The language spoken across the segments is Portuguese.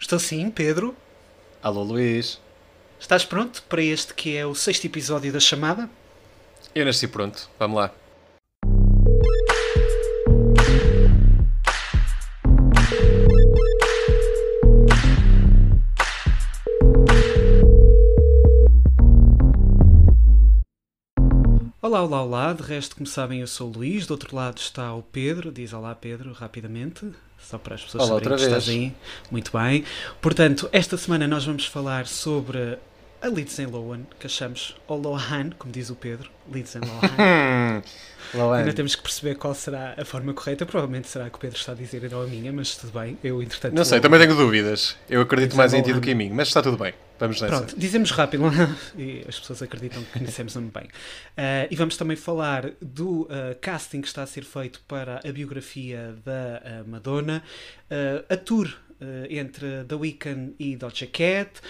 Estou sim, Pedro. Alô, Luís. Estás pronto para este que é o sexto episódio da chamada? Eu nasci pronto. Vamos lá. Olá, olá, olá. De resto, como sabem, eu sou o Luís. Do outro lado está o Pedro. Diz olá, Pedro, rapidamente. Só para as pessoas olá, saberem que estás aí. Muito bem. Portanto, esta semana nós vamos falar sobre a Lindsay Lohan, que achamos, ou Lohan, como diz o Pedro. Lindsay Lohan. Lohan. Ainda temos que perceber qual será a forma correta. Provavelmente será que o Pedro está a dizer e não a minha, mas tudo bem. Eu, entretanto. Não sei, vou- também tenho dúvidas. Eu acredito mais em ti do Lohan. que em mim, mas está tudo bem. Vamos nessa. Pronto, dizemos rápido e as pessoas acreditam que conhecemos o nome bem. Ah, e vamos também falar do ah, casting que está a ser feito para a biografia da ah, Madonna, a tour entre The Weeknd e Doja Cat,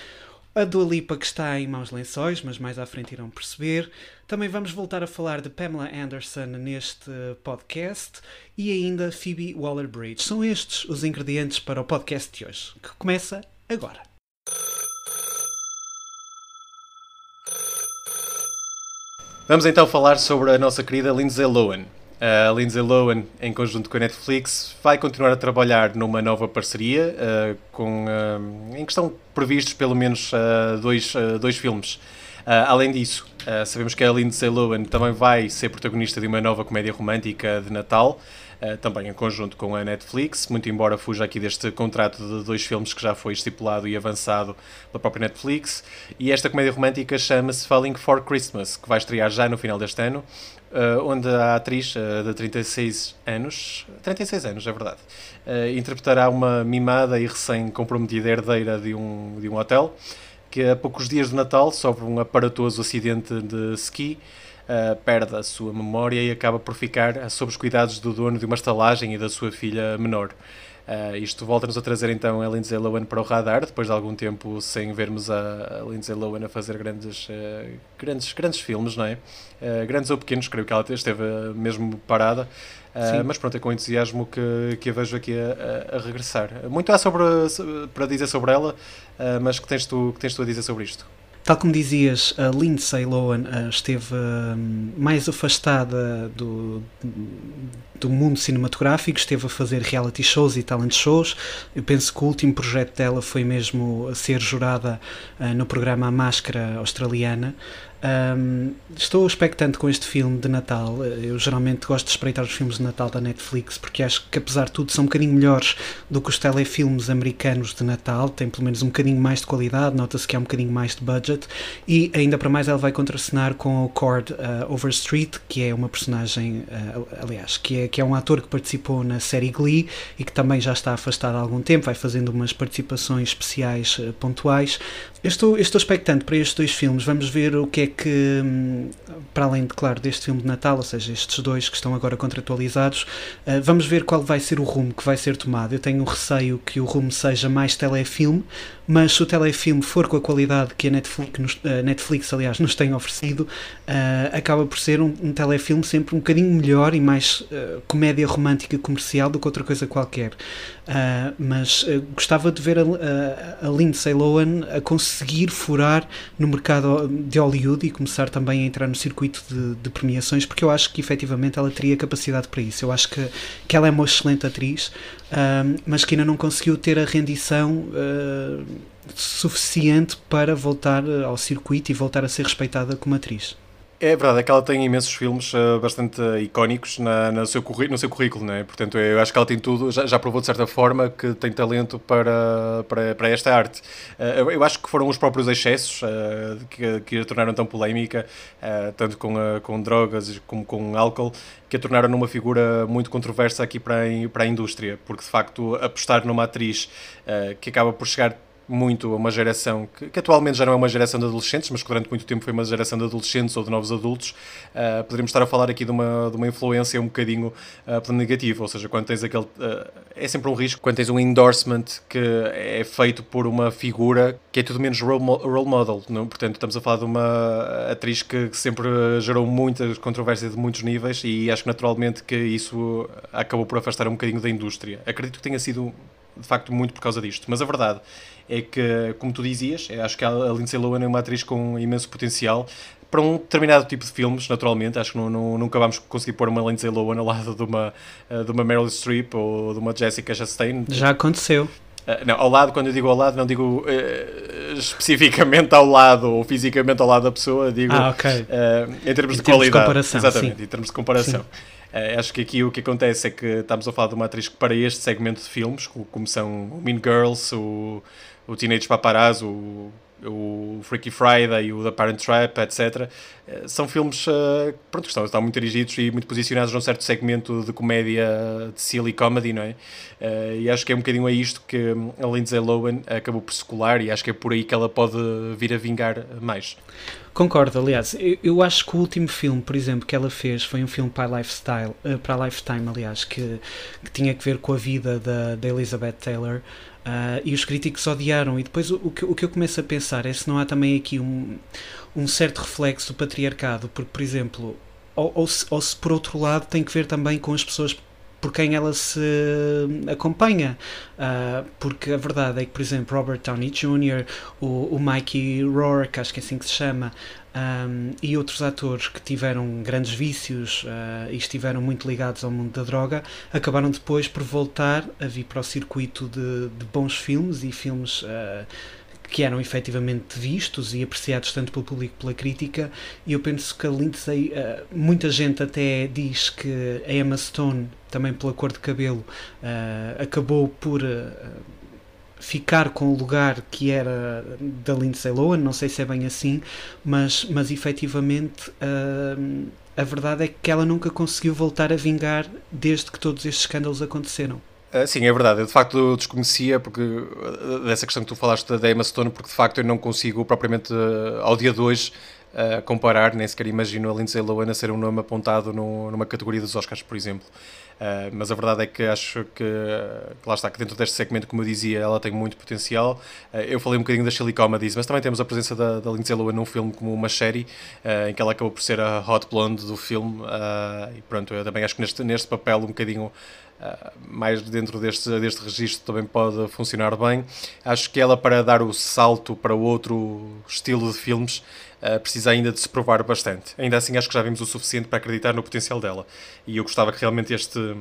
a Dua Lipa que está em maus lençóis, mas mais à frente irão perceber. Também vamos voltar a falar de Pamela Anderson neste podcast e ainda Phoebe Waller-Bridge. São estes os ingredientes para o podcast de hoje, que começa agora. Vamos então falar sobre a nossa querida Lindsay Lohan. A Lindsay Lohan, em conjunto com a Netflix, vai continuar a trabalhar numa nova parceria, eh, com, eh, em que estão previstos pelo menos eh, dois, dois filmes. Além disso, sabemos que a Lindsay Lohan também vai ser protagonista de uma nova comédia romântica de Natal, também em conjunto com a Netflix, muito embora fuja aqui deste contrato de dois filmes que já foi estipulado e avançado pela própria Netflix. E esta comédia romântica chama-se Falling for Christmas, que vai estrear já no final deste ano, ah, onde a atriz ah, de 36 anos, 36 anos é verdade, interpretará uma mimada e recém-comprometida herdeira de um, de um hotel que a poucos dias do Natal sofre um aparatoso acidente de ski, uh, perde a sua memória e acaba por ficar sob os cuidados do dono de uma estalagem e da sua filha menor. Uh, isto volta-nos a trazer então a Lindsay Lohan para o radar, depois de algum tempo sem vermos a, Lindsay Lohan a fazer grandes, uh, grandes, grandes filmes, não é? Grandes ou pequenos, creio que ela esteve mesmo parada. Uh, mas pronto, é com entusiasmo que, que a vejo aqui a, a- a regressar. Muito há sobre, para dizer sobre ela, uh, mas que tens, tu, que tens tu a dizer sobre isto? Tal como dizias, a Lindsay Lohan ah, esteve mais afastada do, do mundo cinematográfico, esteve a fazer reality shows e talent shows. Eu penso que o último projeto dela foi mesmo ser jurada no programa A Máscara Australiana. Hum, estou expectante com este filme de Natal. Eu geralmente gosto de espreitar os filmes de Natal da Netflix porque acho que, apesar de tudo, são um bocadinho melhores do que os telefilmes americanos de Natal. Tem pelo menos um bocadinho mais de qualidade, nota-se que há um bocadinho mais de budget. E ainda para mais, ela vai contracenar com o Cord uh, Overstreet, que é uma personagem, uh, aliás, que é, que é um ator que participou na série Glee e que também já está afastado há algum tempo, vai fazendo umas participações especiais uh, pontuais. Eu estou, eu estou expectante para estes dois filmes. Vamos ver o que é que, hum, para além de, claro, deste filme de Natal, ou seja, estes dois que estão agora contratualizados, uh, vamos ver qual vai ser o rumo que vai ser tomado. Eu tenho receio que o rumo seja mais telefilme, mas se o telefilme for com a qualidade que a Netflix, a Netflix aliás, nos tem oferecido, uh, acaba por ser um, um telefilme sempre um bocadinho melhor e mais comédia romântica comercial do que outra coisa qualquer. Mas gostava de ver a, a Lindsay Lohan a conseguir furar no mercado de Hollywood e começar também a entrar no circuito de, de premiações, porque eu acho que efetivamente ela teria capacidade para isso. Eu acho que, que ela é uma excelente atriz, mas que ainda não conseguiu ter a rendição uh, suficiente para voltar ao circuito e voltar a ser respeitada como atriz. É verdade, é que ela tem imensos filmes uh, bastante uh, icónicos na, na seu no seu currículo, não é? Portanto, eu acho que ela tem tudo, já, já provou de certa forma que tem talento para, para, para esta arte. Uh, eu, acho que foram os próprios excessos que, que a tornaram tão polémica, tanto com, com drogas como com álcool, que a tornaram numa figura muito controversa aqui para a, para a indústria, porque de facto apostar numa atriz que acaba por chegar muito a uma geração que, que, atualmente já não é uma geração de adolescentes, mas que durante muito tempo foi uma geração de adolescentes ou de novos adultos, uh, poderíamos estar a falar aqui de uma, de uma influência um bocadinho uh, pela negativa, ou seja, quando tens aquele. Uh, é sempre um risco, quando tens um endorsement que é feito por uma figura que é tudo menos role, role model, não? portanto, estamos a falar de uma atriz que sempre gerou muita controvérsia de muitos níveis e acho que naturalmente que isso acabou por afastar um bocadinho da indústria. Acredito que tenha sido de facto muito por causa disto. Mas a verdade é que, como tu dizias, acho que a Lindsay Lohan é uma atriz com imenso potencial para um determinado tipo de filmes, naturalmente. Acho que não, não, nunca vamos conseguir pôr uma Lindsay Lohan ao lado de uma, eh, de uma Meryl Streep ou de uma Jessica Chastain. Já aconteceu. Uh, não, ao lado, quando eu digo ao lado, não digo uh, especificamente ao lado ou fisicamente ao lado da pessoa, digo ah, okay. uh, em termos em de qualidade. De comparação, Exatamente, sim. em termos de comparação. Acho que aqui o que acontece é que estamos a falar de uma atriz que, para este segmento de filmes, como são o Mean Girls, o, o Teenage Paparazzo, o o Freaky Friday, o The Parent Trap, etc. Eh, são filmes uh, pronto, que estão, estão muito dirigidos e muito posicionados num certo segmento de comédia, de silly comedy, não é? E acho que é um bocadinho a isto que a Lindsay Lohan acabou por se colar e acho que é por aí que ela pode vir a vingar mais. Concordo, aliás, eu, eu, acho que o último filme, por exemplo, que ela fez foi um filme para a Lifestyle, uh, para a Lifetime, aliás, que, que tinha que ver com a vida da, da Elizabeth Taylor. Uh, e os críticos odiaram. E depois o, o, que, o que eu começo a pensar é se não há também aqui um, um certo reflexo do patriarcado, porque, por exemplo, ou, ou, se, ou se por outro lado tem que ver também com as pessoas por quem ela se acompanha. Uh, porque a verdade é que, por exemplo, Robert Downey Jr., o, o Mikey Rourke, acho que é assim que se chama, um, e outros atores que tiveram grandes vícios uh, e estiveram muito ligados ao mundo da droga, acabaram depois por voltar a vir para o circuito de, de bons filmes e filmes. Uh, que eram efetivamente vistos e apreciados tanto pelo público pela crítica, e eu penso que a Lindsay, uh, muita gente até diz que a Emma Stone, também pela cor de cabelo, uh, acabou por uh, ficar com o lugar que era da Lindsay Lohan, não sei se é bem assim, mas, mas efetivamente a verdade é que ela nunca conseguiu voltar a vingar desde que todos estes escândalos aconteceram. Uh, sim, é verdade. Eu de facto desconhecia porque, uh, dessa questão que tu falaste da Emma Stone, porque de facto eu não consigo propriamente uh, ao dia de hoje comparar, nem sequer imagino a Lindsay Lohan a ser um nome apontado numa categoria dos Oscars, por exemplo. Mas a verdade é que acho que, que, lá está, que dentro deste segmento, como eu dizia, ela tem muito potencial. eu falei um bocadinho das Chili Comedies, mas também temos a presença da, da Lindsay Lohan num filme como uma série, em que ela acabou por ser a hot blonde do filme. e pronto, eu também acho que neste, neste papel um bocadinho Uh, mais dentro deste, deste registro também pode funcionar bem. Acho que ela, para dar o salto para outro estilo de filmes, uh, precisa ainda de se provar bastante. Ainda assim, acho que já vimos o suficiente para acreditar no potencial dela. E eu gostava que realmente este,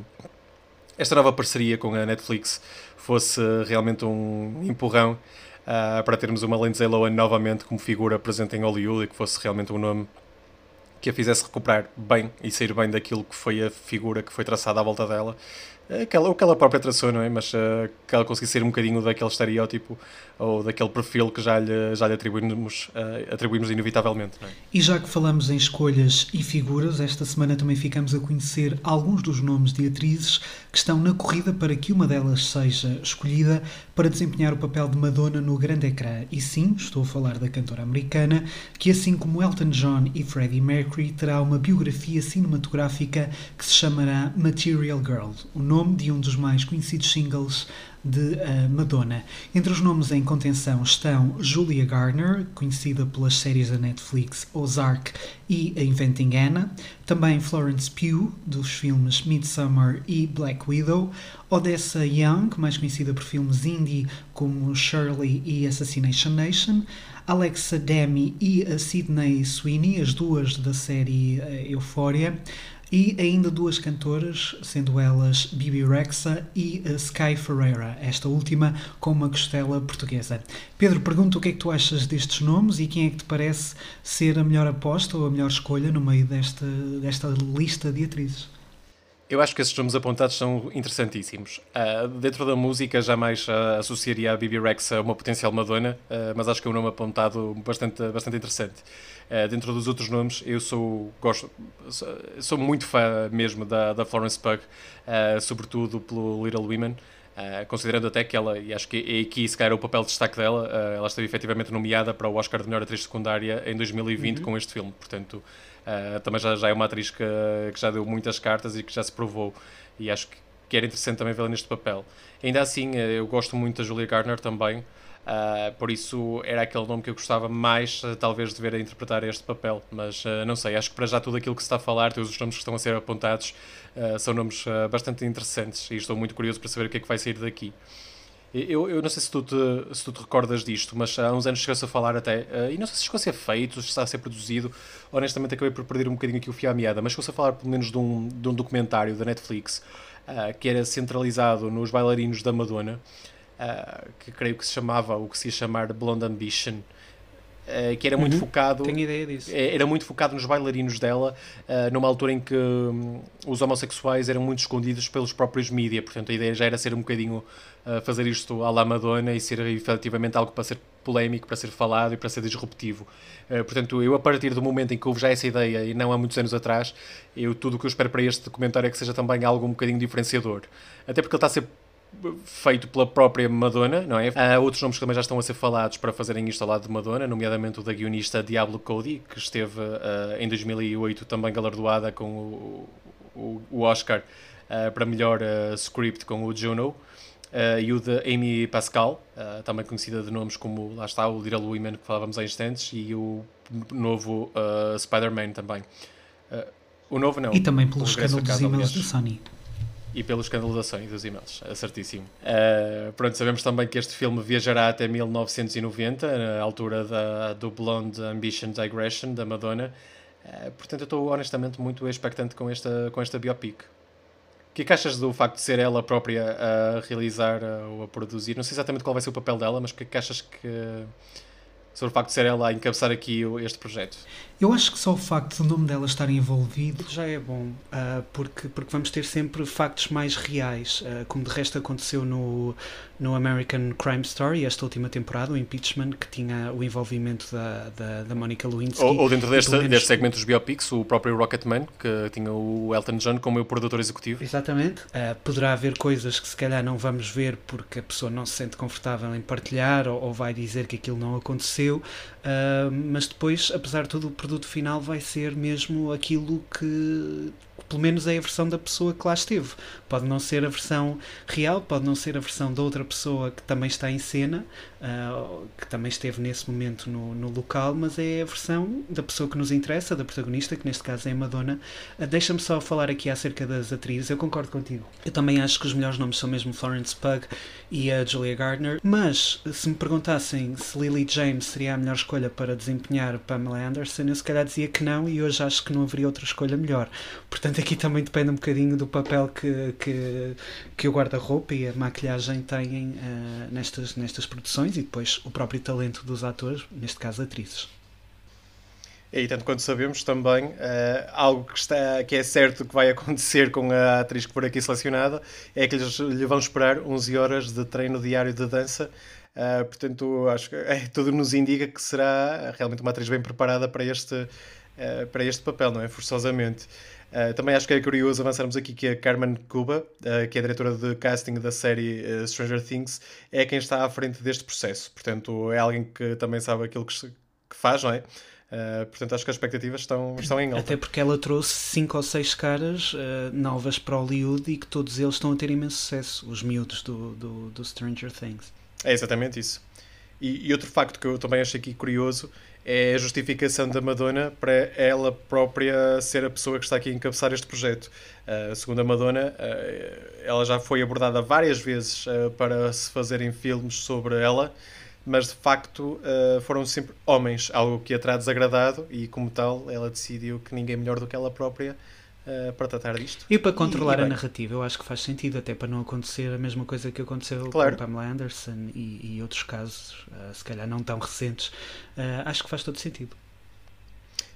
esta nova parceria com a Netflix fosse realmente um empurrão uh, para termos uma Lindsay Lohan novamente como figura presente em Hollywood e que fosse realmente um nome que a fizesse recuperar bem e sair bem daquilo que foi a figura que foi traçada à volta dela. Aquela, o que ela própria traçou, não é? Mas uh, que ela conseguisse ser um bocadinho daquele estereótipo ou daquele perfil que já lhe, já lhe atribuímos, uh, atribuímos inevitavelmente. É? E já que falamos em escolhas e figuras, esta semana também ficamos a conhecer alguns dos nomes de atrizes que estão na corrida para que uma delas seja escolhida para desempenhar o papel de Madonna no grande ecrã. E sim, estou a falar da cantora americana, que assim como Elton John e Freddie Mercury, terá uma biografia cinematográfica que se chamará Material Girl, o nome de um dos mais conhecidos singles de uh, Madonna. Entre os nomes em contenção estão Julia Garner, conhecida pelas séries da Netflix Ozark e Inventing Anna, também Florence Pugh, dos filmes Midsummer e Black Widow, Odessa Young, mais conhecida por filmes indie como Shirley e Assassination Nation, Alexa Demi e a Sydney Sweeney, as duas da série uh, Euphoria, e ainda duas cantoras, sendo elas Bibi Rexa e Sky Ferreira, esta última com uma costela portuguesa. Pedro, pergunto o que é que tu achas destes nomes e quem é que te parece ser a melhor aposta ou a melhor escolha no meio desta, desta lista de atrizes? Eu acho que esses nomes apontados são interessantíssimos. Uh, dentro da música, jamais uh, associaria a Bibi Rex a uma potencial Madonna, uh, mas acho que é um nome apontado bastante, bastante interessante. dentro dos outros nomes, eu sou, gosto, sou, sou muito fã mesmo da, da Florence Pugh, sobretudo pelo Little Women. considerando até que ela, e acho que é aqui se calhar o papel de destaque dela, ela esteve efetivamente nomeada para o Oscar de melhor atriz secundária em 2020 uhum. com este filme, portanto Uh, também já, já é uma atriz que, que, já deu muitas cartas e que já se provou. E acho que, que era interessante também vê-la neste papel. Ainda assim, uh, eu gosto muito da Julia Garner também. Uh, por isso era aquele nome que eu gostava mais, talvez, de ver a interpretar este papel. Mas não sei, acho que para já tudo aquilo que se está a falar, todos os nomes que estão a ser apontados, são nomes bastante interessantes e estou muito curioso para saber o que é que vai sair daqui. Eu, eu não sei se tu, te, se tu te recordas disto, mas há uns anos chegou-se a falar até, uh, e não sei se chegou a ser feito, se está a ser produzido, honestamente acabei por perder um bocadinho aqui o fio à meada, mas chegou-se a falar pelo menos de um, de um documentário da Netflix uh, que era centralizado nos bailarinos da Madonna, uh, que creio que se chamava, o que se ia chamar Blonde Ambition, Uh, que era muito uhum, focado. Tenho ideia disso. Era muito focado nos bailarinos dela, uh, numa altura em que um, os homossexuais eram muito escondidos pelos próprios mídia. Portanto, a ideia já era ser um bocadinho uh, fazer isto à la Madonna e ser efetivamente algo para ser polémico, para ser falado e para ser disruptivo. portanto, eu, a partir do momento em que houve já essa ideia, e não há muitos anos atrás, eu, tudo o que eu espero para este documentário é que seja também algo um bocadinho diferenciador. Até porque ele está a ser feito pela própria Madonna, não é? Há outros nomes que também já estão a ser falados para fazerem isto ao lado de Madonna, nomeadamente o da guionista Diablo Cody, que esteve uh, em 2008 também galardoada com o, o, o Oscar uh, para melhor uh, script com o Juno. e o de Amy Pascal, também conhecida de nomes como, lá está, o Little Women que falávamos há instantes, e o novo Spider-Man também. o novo não. E também pelo escândalo dos e-mails da Sony e pelo escândalo da Sony dos e-mails, é certíssimo. Uh, pronto, sabemos também que este filme viajará até 1990, na altura da, do Blonde Ambition Digression, da Madonna. Uh, portanto, eu estou honestamente muito expectante com esta, com esta biopic. O que é que achas do facto de ser ela própria a realizar ou a produzir? Não sei exatamente qual vai ser o papel dela, mas o que é que achas que sobre o facto de ser ela a encabeçar aqui este projeto? Eu acho que só o facto do nome dela estar envolvido já é bom, uh, porque, porque vamos ter sempre factos mais reais, uh, como de resto aconteceu no, no American Crime Story, esta última temporada, o Impeachment, que tinha o envolvimento da, da, da Monica Lewinsky. Ou, ou dentro deste, menos... deste segmento dos biopics, o próprio Rocketman, que tinha o Elton John como o produtor executivo. Exatamente. Uh, poderá haver coisas que se calhar não vamos ver porque a pessoa não se sente confortável em partilhar ou, ou vai dizer que aquilo não aconteceu, mas depois, apesar de tudo, o produto final vai ser mesmo aquilo que pelo menos é a versão da pessoa que lá esteve. Pode não ser a versão real, pode não ser a versão da outra pessoa que também está em cena, uh, que também esteve nesse momento no, no, local, mas é a versão da pessoa que nos interessa, da protagonista, que neste caso é a Madonna. Uh, Deixa-me só falar aqui acerca das atrizes. Eu concordo contigo. Eu também acho que os melhores nomes são mesmo Florence Pugh e a Julia Gardner, mas se me perguntassem se Lily James seria a melhor escolha para desempenhar Pamela Anderson, eu se calhar dizia que não e hoje acho que não haveria outra escolha melhor. Portanto, aqui também depende um bocadinho do papel que, que, que o guarda-roupa e a maquilhagem têm uh, nestas, nestas produções e depois o próprio talento dos atores, neste caso atrizes. E tanto quanto sabemos também, uh, algo que, está, que é certo que vai acontecer com a atriz que for aqui selecionada é que eles lhe vão esperar 11 horas de treino diário de dança. Uh, portanto, acho que é, tudo nos indica que será realmente uma atriz bem preparada para este, uh, para este papel, não é? Forçosamente. Uh, também acho que é curioso avançarmos aqui que a Carmen Cuba, uh, que é a diretora de casting da série uh, Stranger Things, é quem está à frente deste processo. Portanto, é alguém que também sabe aquilo que, se, que faz, não é? portanto, acho que as expectativas estão, estão em alta. Até porque ela trouxe cinco ou seis caras novas para Hollywood e que todos eles estão a ter imenso sucesso, os miúdos do, do, do Stranger Things. É exatamente isso. E, e, outro facto que eu também achei aqui curioso é a justificação da Madonna para ela própria ser a pessoa que está aqui a encabeçar este projeto. Uh, segundo a Madonna, uh, ela já foi abordada várias vezes uh, para se fazerem filmes sobre ela, mas de facto foram sempre homens, algo que a terá desagradado e, como tal, ela decidiu que ninguém melhor do que ela própria uh, para tratar disto. E para controlar e, e a narrativa, eu acho que faz sentido, até para não acontecer a mesma coisa que aconteceu claro. com Pamela Anderson e, e outros casos, uh, se calhar não tão recentes. Uh, acho que faz todo sentido.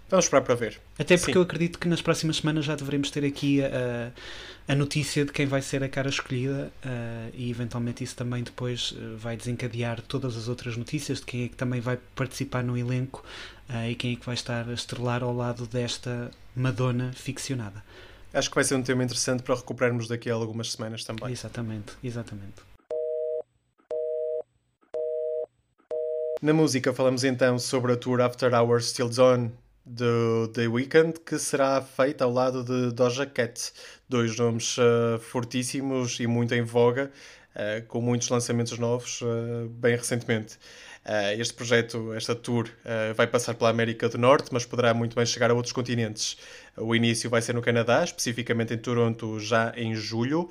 Vamos esperar para ver. Até porque Sim. eu acredito que nas próximas semanas já devemos ter aqui a, a notícia de quem vai ser a cara escolhida uh, e eventualmente isso também depois vai desencadear todas as outras notícias de quem é que também vai participar no elenco uh, e quem é que vai estar a estrelar ao lado desta Madonna ficcionada. Acho que vai ser um tema interessante para recuperarmos daqui a algumas semanas também. Exatamente, exatamente. Na música falamos então sobre a tour After Hours Still On do The Weeknd, que será feita ao lado de Doja Cat, dois nomes uh, fortíssimos e muito em voga, uh, com muitos lançamentos novos uh, bem recentemente. Este projeto, esta tour, vai passar pela América do Norte, mas poderá muito bem chegar a outros continentes. O início vai ser no Canadá, especificamente em Toronto, já em julho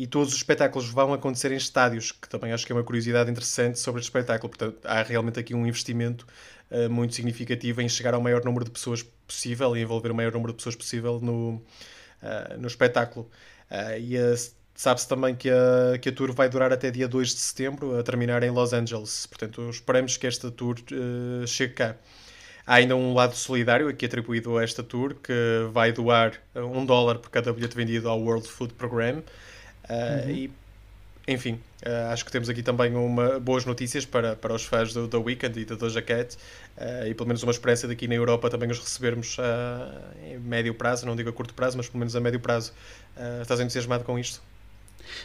e todos os espetáculos vão acontecer em estádios, que também acho que é uma curiosidade interessante sobre este espetáculo. Portanto, há realmente aqui um investimento uh, muito significativo em chegar ao maior número de pessoas possível e envolver o maior número de pessoas possível no, no espetáculo. E sabe-se também que a, que a tour vai durar até dia 2 de setembro, a terminar em Los Angeles. Portanto, esperamos que esta tour chegue cá. Há ainda um lado solidário aqui atribuído a esta tour que vai doar um dólar por cada bilhete vendido ao World Food Program. Uh, uhum. E, enfim, uh, acho que temos aqui também uma, boas notícias para, para os fãs do The Weeknd e da Doja Cat uh, e pelo menos uma esperança daqui na Europa também os recebermos em médio prazo, não digo a curto prazo, mas pelo menos a médio prazo. estás entusiasmado com isto?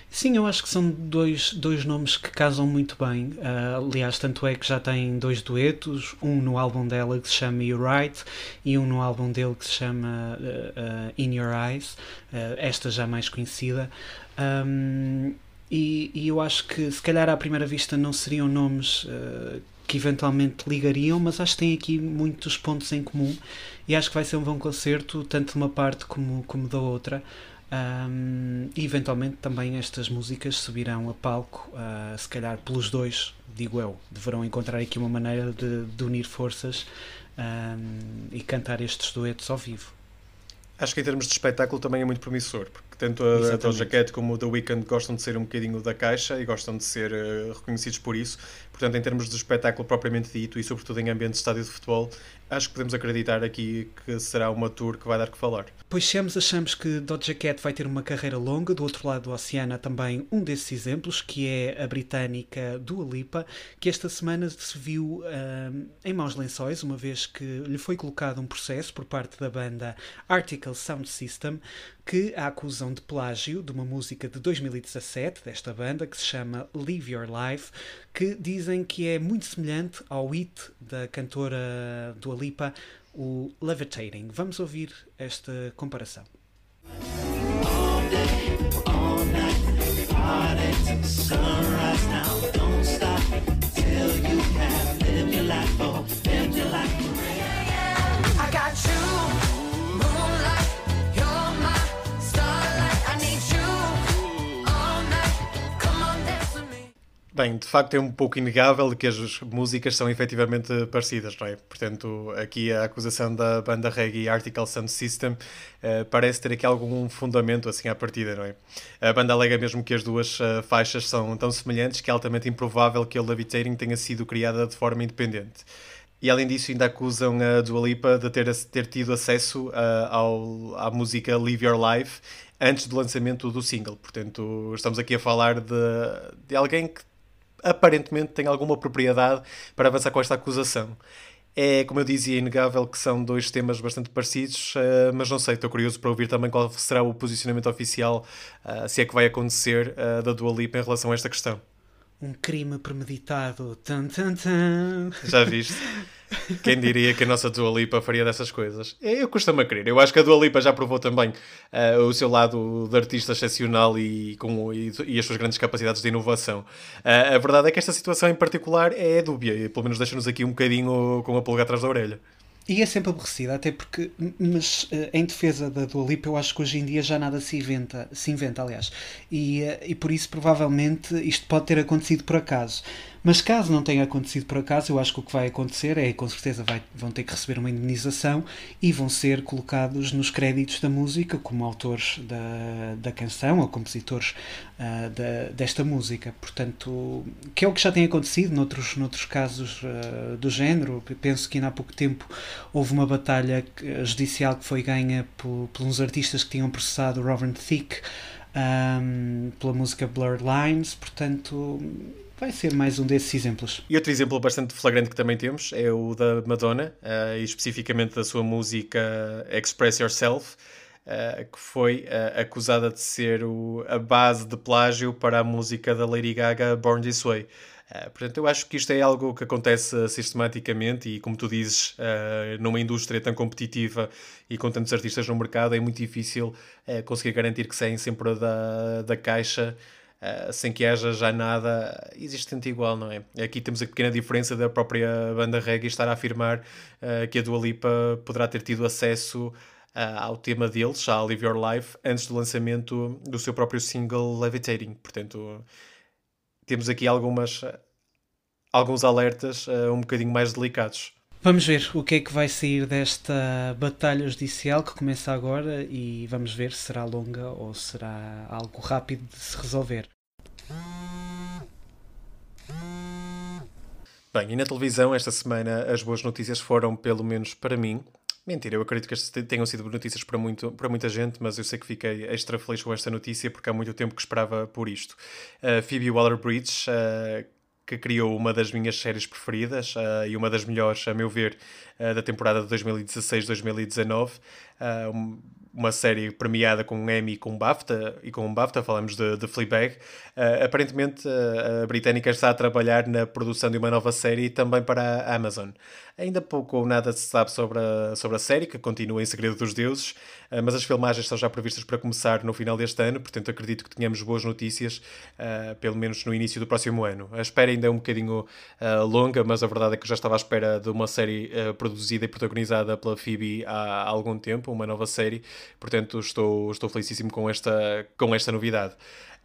Sim, eu acho que são dois, dois nomes que casam muito bem. Uh, aliás, tanto é que já tem dois duetos, um no álbum dela que se chama You Right e um no álbum dele que se chama uh, uh, In Your Eyes, esta já mais conhecida. Um, e, e, eu acho que se calhar à primeira vista não seriam nomes que eventualmente ligariam, mas acho que tem aqui muitos pontos em comum e acho que vai ser um bom concerto, tanto de uma parte como, como da outra. Um, e eventualmente também estas músicas subirão a palco, uh, se calhar pelos dois, digo eu, deverão encontrar aqui uma maneira de, de unir forças um, e cantar estes duetos ao vivo. Acho que em termos de espetáculo também é muito promissor, porque tanto a, a Doja Cat como o The Weeknd gostam de ser um bocadinho da caixa e gostam de ser uh, reconhecidos por isso. Portanto, em termos de espetáculo propriamente dito e sobretudo em ambiente de estádio de futebol, acho que podemos acreditar aqui que será uma tour que vai dar que falar. Pois se achamos que Doja Cat vai ter uma carreira longa, do outro lado do oceano há também um desses exemplos, que é a britânica Dua Lipa, que esta semana se viu uh, em maus lençóis, uma vez que lhe foi colocado um processo por parte da banda Article Sound System, que a acusam de plágio de uma música de 2017 desta banda que se chama Live Your Life, que dizem que é muito semelhante ao hit da cantora Dua Lipa, o Levitating. Vamos ouvir esta comparação. All day, all night, Bem, de facto é um pouco inegável que as músicas são efetivamente parecidas, não é? Portanto, aqui a acusação da banda reggae Article Sound System uh, parece ter aqui algum fundamento assim à partida, não é? A banda alega mesmo que as duas uh, faixas são tão semelhantes que é altamente improvável que o Levitating tenha sido criada de forma independente. E além disso, ainda acusam a Dua Lipa de ter, ter tido acesso uh, ao, à música Live Your Life antes do lançamento do single. Portanto, estamos aqui a falar de, de alguém que aparentemente tem alguma propriedade para avançar com esta acusação. É, como eu dizia, inegável que são dois temas bastante parecidos, uh, mas não sei, estou curioso para ouvir também qual será o posicionamento oficial, uh, se é que vai acontecer, uh, da Dua Lipa em relação a esta questão um crime premeditado. Tum, tum, tum. Já viste? Quem diria que a nossa Dua Lipa faria dessas coisas? Eu costumo a crer. Eu acho que a Dua Lipa já provou também uh, o seu lado de artista excepcional e, com, e, e as suas grandes capacidades de inovação. Uh, a verdade é que esta situação em particular é dúbia e pelo menos deixa-nos aqui um bocadinho com a pulga atrás da orelha. E é sempre aborrecida, até porque, mas eh, em defesa da Dua Lipa, eu acho que hoje em dia já nada se inventa, se inventa aliás, e, e por isso provavelmente isto pode ter acontecido por acaso. Mas caso não tenha acontecido por acaso, eu acho que o que vai acontecer é, com certeza, vai, vão ter que receber uma indenização e vão ser colocados nos créditos da música como autores da, da canção ou compositores uh, da, desta música. Portanto, que é o que já tem acontecido noutros, noutros casos uh, do género. Penso que ainda há pouco tempo houve uma batalha judicial que foi ganha por, por uns artistas que tinham processado Robert Thicke um, pela música Blurred Lines. Portanto vai ser mais um desses exemplos. E outro exemplo bastante flagrante que também temos é o da Madonna, uh, e especificamente da sua música Express Yourself, uh, que foi uh, acusada de ser o, a base de plágio para a música da Lady Gaga Born This Way. Portanto, eu acho que isto é algo que acontece sistematicamente e, como tu dizes, numa indústria tão competitiva e com tantos artistas no mercado, é muito difícil conseguir garantir que saem sempre da, da caixa Uh, sem que haja já nada existente igual, não é? Aqui temos a pequena diferença da própria banda reggae estar a afirmar uh, que a Dua Lipa poderá ter tido acesso ao tema deles, a Live Your Life, antes do lançamento do seu próprio single Levitating. Portanto, temos aqui algumas, alguns alertas uh, um bocadinho mais delicados. Vamos ver o que é que vai sair desta batalha judicial que começa agora e vamos ver se será longa ou será algo rápido de se resolver. Bem, e na televisão esta semana as boas notícias foram, pelo menos para mim, Mentira, eu acredito que estas tenham sido notícias para, muito, para muita gente, mas eu sei que fiquei extra feliz com esta notícia porque há muito tempo que esperava por isto. Uh, Phoebe Waller-Bridge, uh, que criou uma das minhas séries preferidas uh, e uma das melhores, a meu ver, da temporada de 2016-2019. Um, uma série premiada com um Emmy e com um BAFTA, e com um BAFTA falamos de, de Fleabag. Uh, aparentemente, uh, a britânica está a trabalhar na produção de uma nova série também para a Amazon. Ainda pouco ou nada se sabe sobre a, sobre a série, que continua em segredo dos deuses, uh, mas as filmagens estão já previstas para começar no final deste ano, portanto acredito que tenhamos boas notícias, pelo menos no início do próximo ano. A espera ainda é um bocadinho longa, mas a verdade é que já estava à espera de uma série produzida e protagonizada pela Phoebe há, há algum tempo, uma nova série, portanto estou, estou felicíssimo com esta, com esta novidade.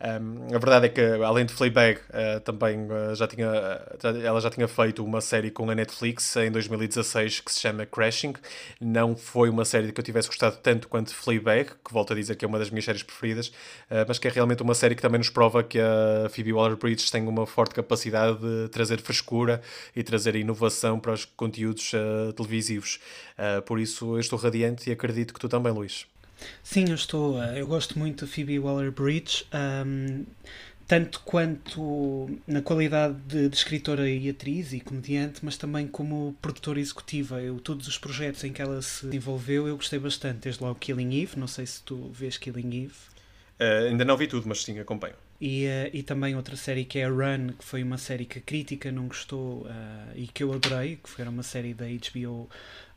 Um, a verdade é que, além de Fleabag, uh, também uh, já tinha, ela já tinha feito uma série com a Netflix em 2016 que se chama Crashing. Não foi uma série que eu tivesse gostado tanto quanto Fleabag, que volto a dizer que é uma das minhas séries preferidas, uh, mas que é realmente uma série que também nos prova que a Phoebe Waller-Bridge tem uma forte capacidade de trazer frescura e trazer inovação para os conteúdos televisivos. por isso, eu estou radiante e acredito que tu também, Luís. Sim, eu estou. Eh, eu gosto muito de Phoebe Waller-Bridge, um, tanto quanto na qualidade de, de, escritora e atriz e comediante, mas também como produtora executiva. Eu, todos os projetos em que ela se envolveu, eu gostei bastante. Desde logo Killing Eve, não sei se tu vês Killing Eve. Uh, ainda não vi tudo, mas sim, acompanho. E, uh, e também outra série que é a Run, que foi uma série que a crítica não gostou uh, e que eu adorei, que foi uma série da HBO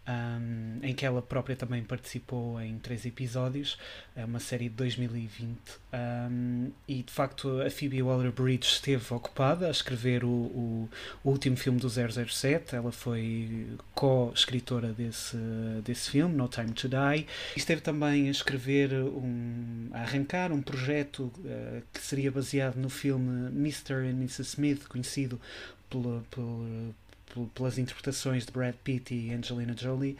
um, em que ela própria também participou em três episódios, é uma série de 2020, um, e de facto a Phoebe Waller-Bridge esteve ocupada a escrever o, o, o, último filme do 007, ela foi co-escritora desse, desse filme, No Time to Die, e esteve também a escrever, um, a arrancar um projeto uh, que seria baseado no filme Mr. and Mrs. Smith, conhecido pelo, pelas interpretações de Brad Pitt e Angelina Jolie,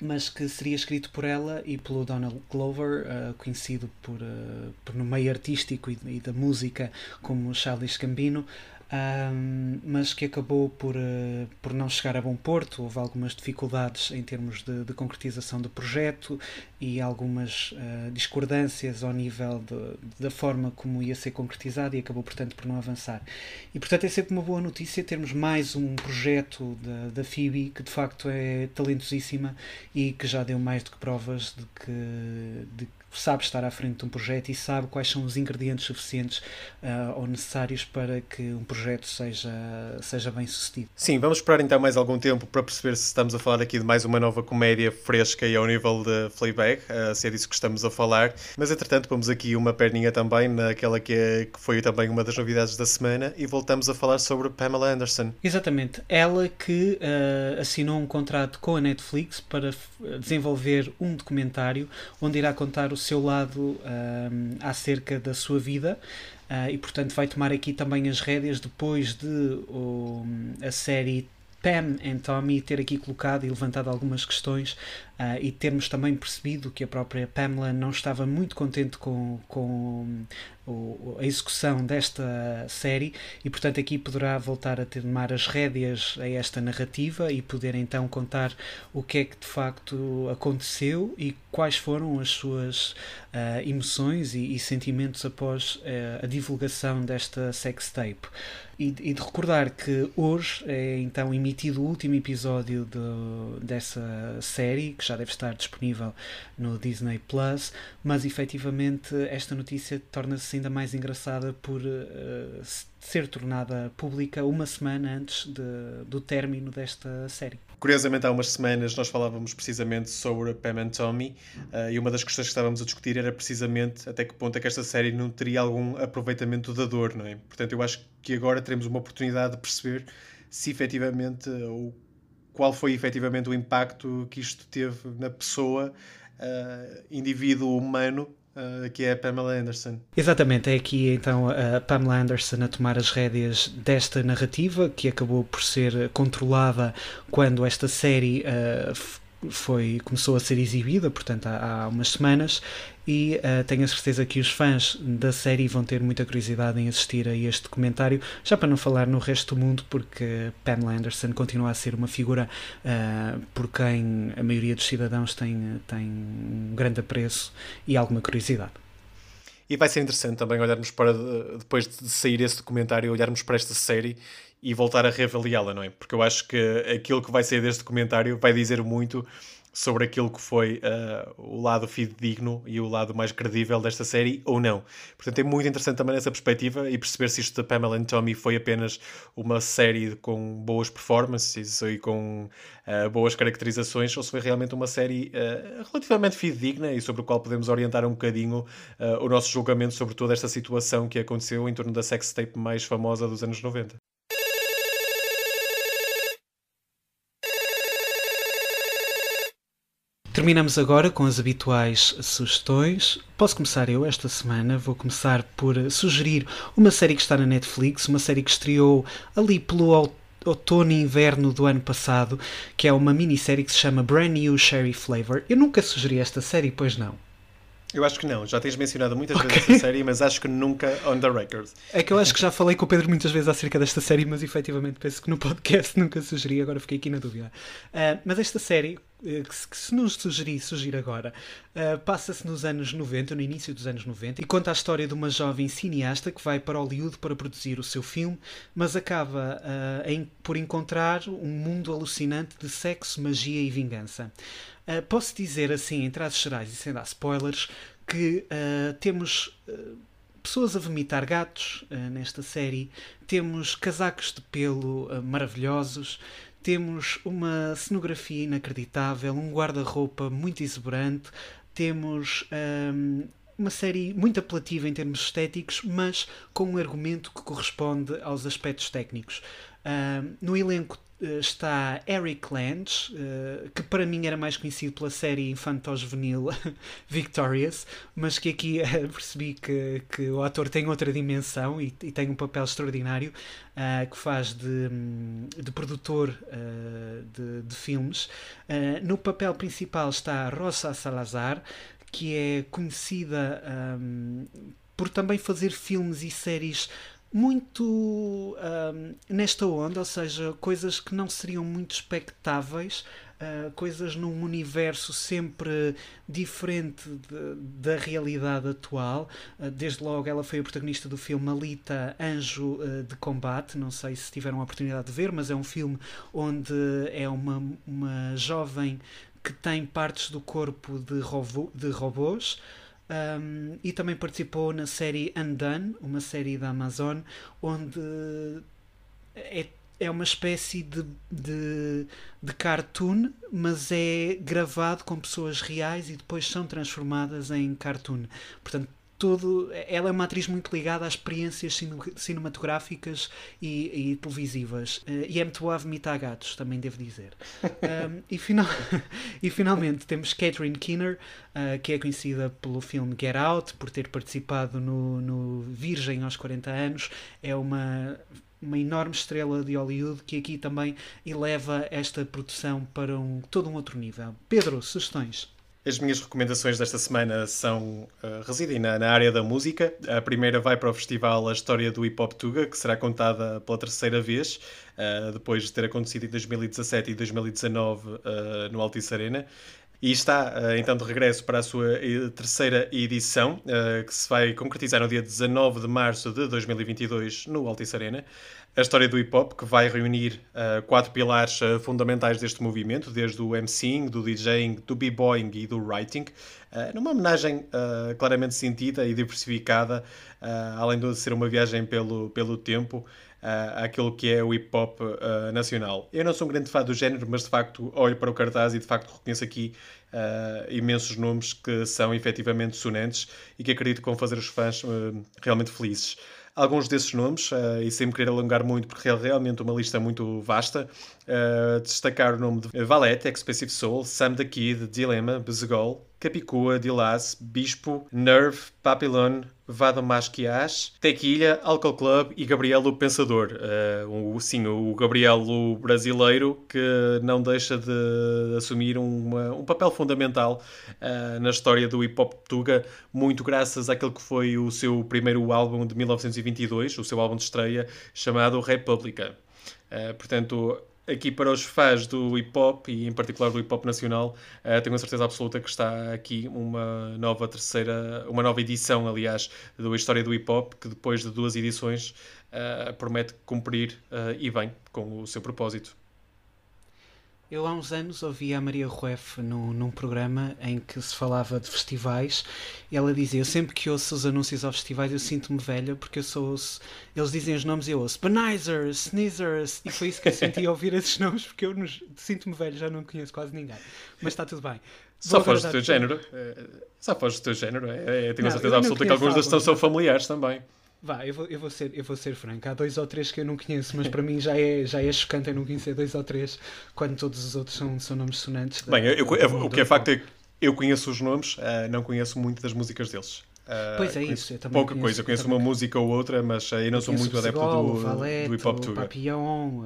mas que seria escrito por ela e pelo Donald Glover, uh, conhecido por, uh, por, no meio artístico e, e, da música como Charles Gambino, um, mas que acabou por, uh, por não chegar a bom porto. Houve algumas dificuldades em termos de, de concretização do projeto e algumas uh, discordâncias ao nível de, da forma como ia ser concretizado e acabou, portanto, por não avançar. E, portanto, é sempre uma boa notícia termos mais um projeto da, Phoebe que, de facto, é talentosíssima e que já deu mais do que provas de que, de sabe estar à frente de um projeto e sabe quais são os ingredientes suficientes uh, ou necessários para que um projeto seja, seja bem sucedido. Sim, vamos esperar então mais algum tempo para perceber se estamos a falar aqui de mais uma nova comédia fresca e ao nível de Fleabag, uh, se é disso que estamos a falar. Mas entretanto, vamos aqui uma perninha também naquela que, é, que foi também uma das novidades da semana e voltamos a falar sobre Pamela Anderson. Exatamente, ela que uh, assinou um contrato com a Netflix para desenvolver um documentário onde irá contar o seu lado um, acerca da sua vida uh, e, portanto, vai tomar aqui também as rédeas depois de um, a série Pam and Tommy ter aqui colocado e levantado algumas questões uh, e termos também percebido que a própria Pamela não estava muito contente com, com o, a execução desta série e, portanto, aqui poderá voltar a tomar as rédeas a esta narrativa e poder então contar o que é que de facto aconteceu e quais foram as suas uh, emoções e, e, sentimentos após uh, a divulgação desta sextape. E, e de recordar que hoje é então emitido o último episódio de, dessa série, que já deve estar disponível no Disney Plus, mas efetivamente esta notícia torna-se ainda mais engraçada por uh, ser tornada pública uma semana antes de, do término desta série. Curiosamente, há umas semanas nós falávamos precisamente sobre Pam and Tommy uh, e uma das questões que estávamos a discutir era precisamente até que ponto é que esta série não teria algum aproveitamento da dor, não é? Portanto, eu acho que agora teremos uma oportunidade de perceber se efetivamente ou qual foi efetivamente o impacto que isto teve na pessoa indivíduo humano Uh, que é a Pamela Anderson. Exatamente, é aqui então a Pamela Anderson a tomar as rédeas desta narrativa que acabou por ser controlada quando esta série uh, foi, começou a ser exibida, portanto, há, há umas semanas, e uh, tenho a certeza que os fãs da série vão ter muita curiosidade em assistir a este documentário, já para não falar no resto do mundo, porque Pamela Anderson continua a ser uma figura uh, por quem a maioria dos cidadãos tem, tem um grande apreço e alguma curiosidade. E vai ser interessante também olharmos para, depois de sair esse documentário, olharmos para esta série e voltar a reavaliá-la, não é? Porque eu acho que aquilo que vai sair deste documentário vai dizer muito sobre aquilo que foi uh, o lado fidedigno e o lado mais credível desta série ou não. Portanto, é muito interessante também nessa perspectiva e perceber se isto da Pamela and Tommy foi apenas uma série com boas performances e com uh, boas caracterizações ou se foi realmente uma série uh, relativamente fidedigna e sobre o qual podemos orientar um bocadinho o nosso julgamento sobre toda esta situação que aconteceu em torno da sex tape mais famosa dos anos 90. Terminamos agora com as habituais sugestões. Posso começar eu esta semana. Vou começar por sugerir uma série que está na Netflix, uma série que estreou ali pelo outono e inverno do ano passado, que é uma minissérie que se chama Brand New Sherry Flavor. Eu nunca sugeri esta série, pois não. Eu acho que não. Já tens mencionado muitas okay. vezes esta série, mas acho que nunca on the record. É que eu acho que já falei com o Pedro muitas vezes acerca desta série, mas efetivamente penso que no podcast nunca sugeri, agora fiquei aqui na dúvida. Uh, mas esta série, eh, que, se nos sugeri, surgir agora, uh, passa-se nos anos 90, no início dos anos 90, e conta a história de uma jovem cineasta que vai para Hollywood para produzir o seu filme, mas acaba uh, em, por encontrar um mundo alucinante de sexo, magia e vingança. Uh, posso dizer assim, em traços gerais e sem dar spoilers, que temos pessoas a vomitar gatos uh, nesta série, temos casacos de pelo uh, maravilhosos, temos uma cenografia inacreditável, um guarda-roupa muito exuberante, temos um, uma série muito apelativa em termos estéticos, mas com um argumento que corresponde aos aspectos técnicos. Um, no elenco está Eric Lange, uh, que para mim era mais conhecido pela série infanto-juvenil Victorious, mas que aqui uh, percebi que, que o ator tem outra dimensão e, e tem um papel extraordinário, uh, que faz de, de produtor de, de, filmes. no papel principal está Rosa Salazar, que é conhecida um, por também fazer filmes e séries muito um, nesta onda, ou seja, coisas que não seriam muito expectáveis, uh, coisas num universo sempre diferente de, da realidade atual. Uh, desde logo, ela foi a protagonista do filme Alita Anjo uh, de Combate. Não sei se tiveram a oportunidade de ver, mas é um filme onde é uma, uma jovem que tem partes do corpo de, robô, de robôs. Um, e também participou na série Undone, uma série da Amazon, onde é, é uma espécie de, de, de cartoon, mas é gravado com pessoas reais e depois são transformadas em cartoon. Portanto, tudo. Ela é uma atriz muito ligada às experiências cinematográficas e, e televisivas. Uh, e é muito boa a gatos, também devo dizer. um, e, final, e finalmente temos Catherine Keener, uh, que é conhecida pelo filme Get Out, por ter participado no, no Virgem aos 40 anos. É uma uma enorme estrela de Hollywood que aqui também eleva esta produção para um, todo um outro nível. Pedro, sugestões? As minhas recomendações desta semana são uh, residem na, na, área da música. A primeira vai para o festival A História do Hip Hop Tuga, que será contada pela terceira vez, uh, depois de ter acontecido em 2017 e 2019 uh, eh, no Altice Arena. E está então de regresso para a sua terceira edição, que se vai concretizar no dia 19 de março de 2022 no Altice Arena. A história do hip hop, que vai reunir quatro pilares fundamentais deste movimento, desde o MCing, do DJing, do b-boying e do writing, numa homenagem claramente sentida e diversificada, além de ser uma viagem pelo, pelo tempo, àquilo que é o hip hop nacional. Eu não sou um grande fã do género, mas de facto olho para o cartaz e de facto reconheço aqui imensos nomes que são efetivamente sonantes e que acredito que vão fazer os fãs realmente felizes alguns desses nomes, uh, e sem me querer alongar muito, porque é realmente uma lista muito vasta, uh, destacar o nome de Valete, Expensive Soul, Sam the Kid, Dilemma, Bezegol, Capicua, Dilas, Bispo, Nerve, Papillon, Vada Masquias, Tequilha, Alcohol Club e Gabriel o Pensador. Uh, o, sim, o Gabriel o brasileiro que não deixa de assumir uma, um papel fundamental uh, na história do hip hop tuga, muito graças àquele que foi o seu primeiro álbum de 1922, o seu álbum de estreia chamado República. Uh, portanto, aqui para os fãs do hip hop e em particular do hip hop nacional, uh, tenho a certeza absoluta que está aqui uma nova terceira, uma nova edição, aliás, da história do hip hop, que depois de duas edições uh, promete cumprir uh, e bem com o seu propósito. Eu há uns anos ouvi a Maria Rueff num, num programa em que se falava de festivais e ela dizia: Eu sempre que ouço os anúncios aos festivais eu sinto-me velha porque eu sou ouço. Eles dizem os nomes e eu ouço Benizers, Sneezers e foi isso que eu senti ao ouvir esses nomes porque eu sinto-me velho, já não conheço quase ninguém. Mas está tudo bem. Só faz do teu género. É, só faz do teu género. É, é, tenho a certeza absoluta que alguns destes são familiares também. Vá, eu vou, eu, vou ser, eu vou ser franco. Há dois ou três que eu não conheço, mas para mim já é, já é chocante eu não conhecer dois ou três quando todos os outros são, são nomes sonantes. Bem, eu, eu, o que é facto é que eu conheço os nomes, uh, não conheço muito das músicas deles. Uh, pois é isso, eu pouca conheço, coisa, conheço uma música ou outra, mas aí não sou muito adepto do, Valete, do hip hop O Papillon,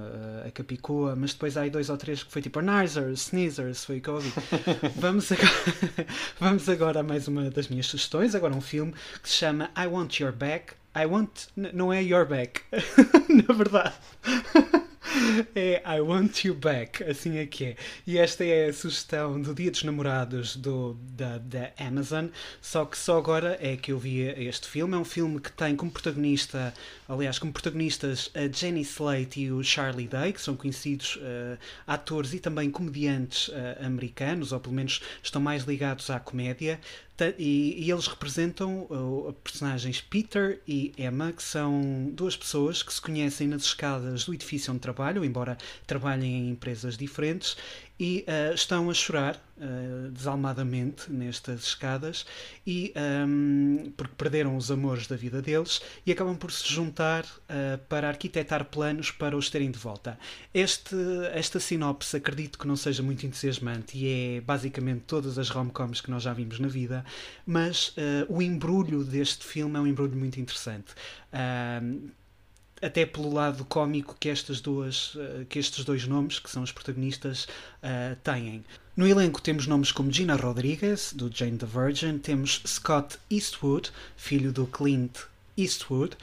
a Capicua, mas depois há aí dois ou três que foi tipo Nizers, Sneezers, foi eu ouvi. vamos, agora, vamos agora a mais uma das minhas sugestões, agora um filme que se chama I Want Your Back, I want. Não é your back. Na verdade. é I Want You Back, assim é que é. E esta é a sugestão do Dia dos Namorados do, da, da Amazon, só que só agora é que eu vi este filme. É um filme que tem como protagonista, aliás, como protagonistas a Jenny Slate e o Charlie Day, que são conhecidos uh, atores e também comediantes uh, americanos, ou pelo menos estão mais ligados à comédia. E, e, eles representam uh, personagens Peter e Emma, que são duas pessoas que se conhecem nas escadas do edifício onde embora trabalhem em empresas diferentes, e uh, estão a chorar uh, desalmadamente nestas escadas e um, ehm, porque perderam os amores da vida deles e acabam por se juntar uh, para arquitetar planos para os terem de volta. Este, esta sinopse acredito que não seja muito entusiasmante e é basicamente todas as rom-coms que nós já vimos na vida, mas o embrulho deste filme é um embrulho muito interessante. Até pelo lado cómico que estas duas eh, que estes dois nomes que são os protagonistas uh, têm. No elenco temos nomes como Gina Rodriguez do Jane the Virgin temos Scott Eastwood filho do Clint Eastwood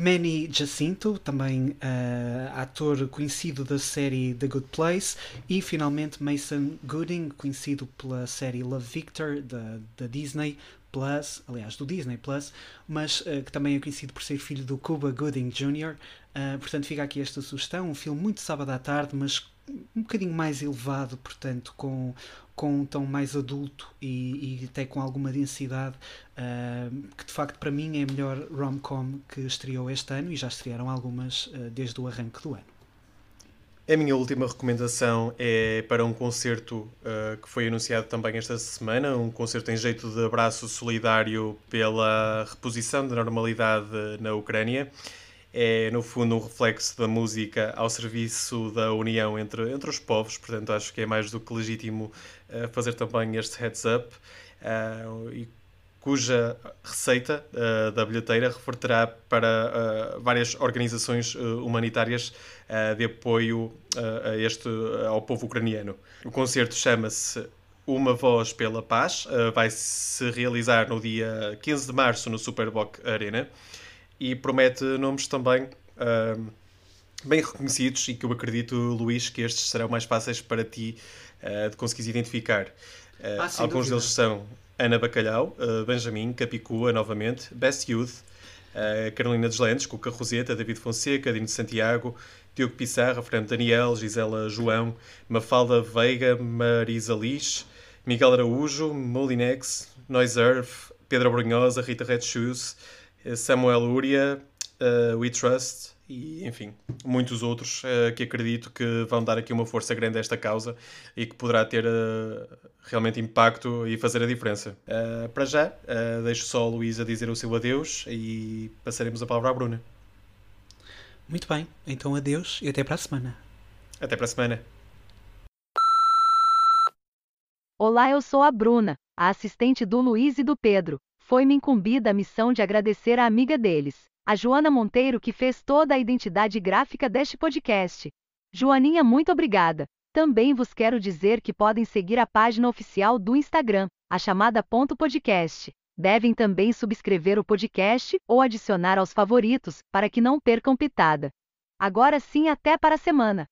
Manny Jacinto, também uh, ator conhecido da série The Good Place, e finalmente Mason Gooding, conhecido pela série Love Victor da, da Disney, Plus, aliás, do Disney Plus, mas uh, que também é conhecido por ser filho do Cuba Gooding Jr. Uh, eh, portanto, fica aqui esta sugestão. Um filme muito sábado à tarde, mas um bocadinho mais elevado, portanto, com, com um tom mais adulto e, e até com alguma densidade, uh, que de facto para mim é a melhor rom-com que estreou este ano e já estrearam algumas desde o arranque do ano. A minha última recomendação é para um concerto uh, que foi anunciado também esta semana, um concerto em jeito de abraço solidário pela reposição da normalidade na Ucrânia. É, no fundo, um reflexo da música ao serviço da união entre, entre os povos, portanto, acho que é mais do que legítimo uh, fazer também este heads up. Uh, e cuja receita uh, da bilheteira reverterá para uh, várias organizações uh, humanitárias de apoio a este, ao povo ucraniano. O concerto chama-se Uma Voz pela Paz, vai se realizar no dia 15 de março no Superboc Arena e promete nomes também bem reconhecidos e que eu acredito, Luís, que estes serão mais fáceis para ti de conseguires identificar. Ah, alguns dúvida. deles são Ana Bacalhau, uh, Benjamin, Capicua, novamente, Best Youth, uh, Carolina Deslandes, Cuca Roseta, David Fonseca, Dino Santiago, Diogo Pissarra, Fernando Daniel, Gisela João, Mafalda Veiga, Marisa Liz, Miguel Araújo, Molinex, Noiserve, Pedro Brunhosa, Rita Red Shoes, eh, Samuel Uria, uh, We Trust, e, enfim, muitos outros uh, que acredito que vão dar aqui uma força grande a esta causa e que poderá ter uh, realmente impacto e fazer a diferença. Uh, para já, deixo só a Luísa dizer o seu adeus e passaremos a palavra à Bruna. Muito bem, então adeus e até para a semana. Até para a semana. Olá, eu sou a Bruna. a assistente do Luiz e do Pedro. Foi-me incumbida a missão de agradecer a amiga deles, a Joana Monteiro, que fez toda a identidade gráfica deste podcast. Joaninha, muito obrigada. Também vos quero dizer que podem seguir a página oficial do Instagram, a chamada ponto podcast. Devem também subscrever o podcast ou adicionar aos favoritos para que não percam pitada. Agora sim, até para a semana.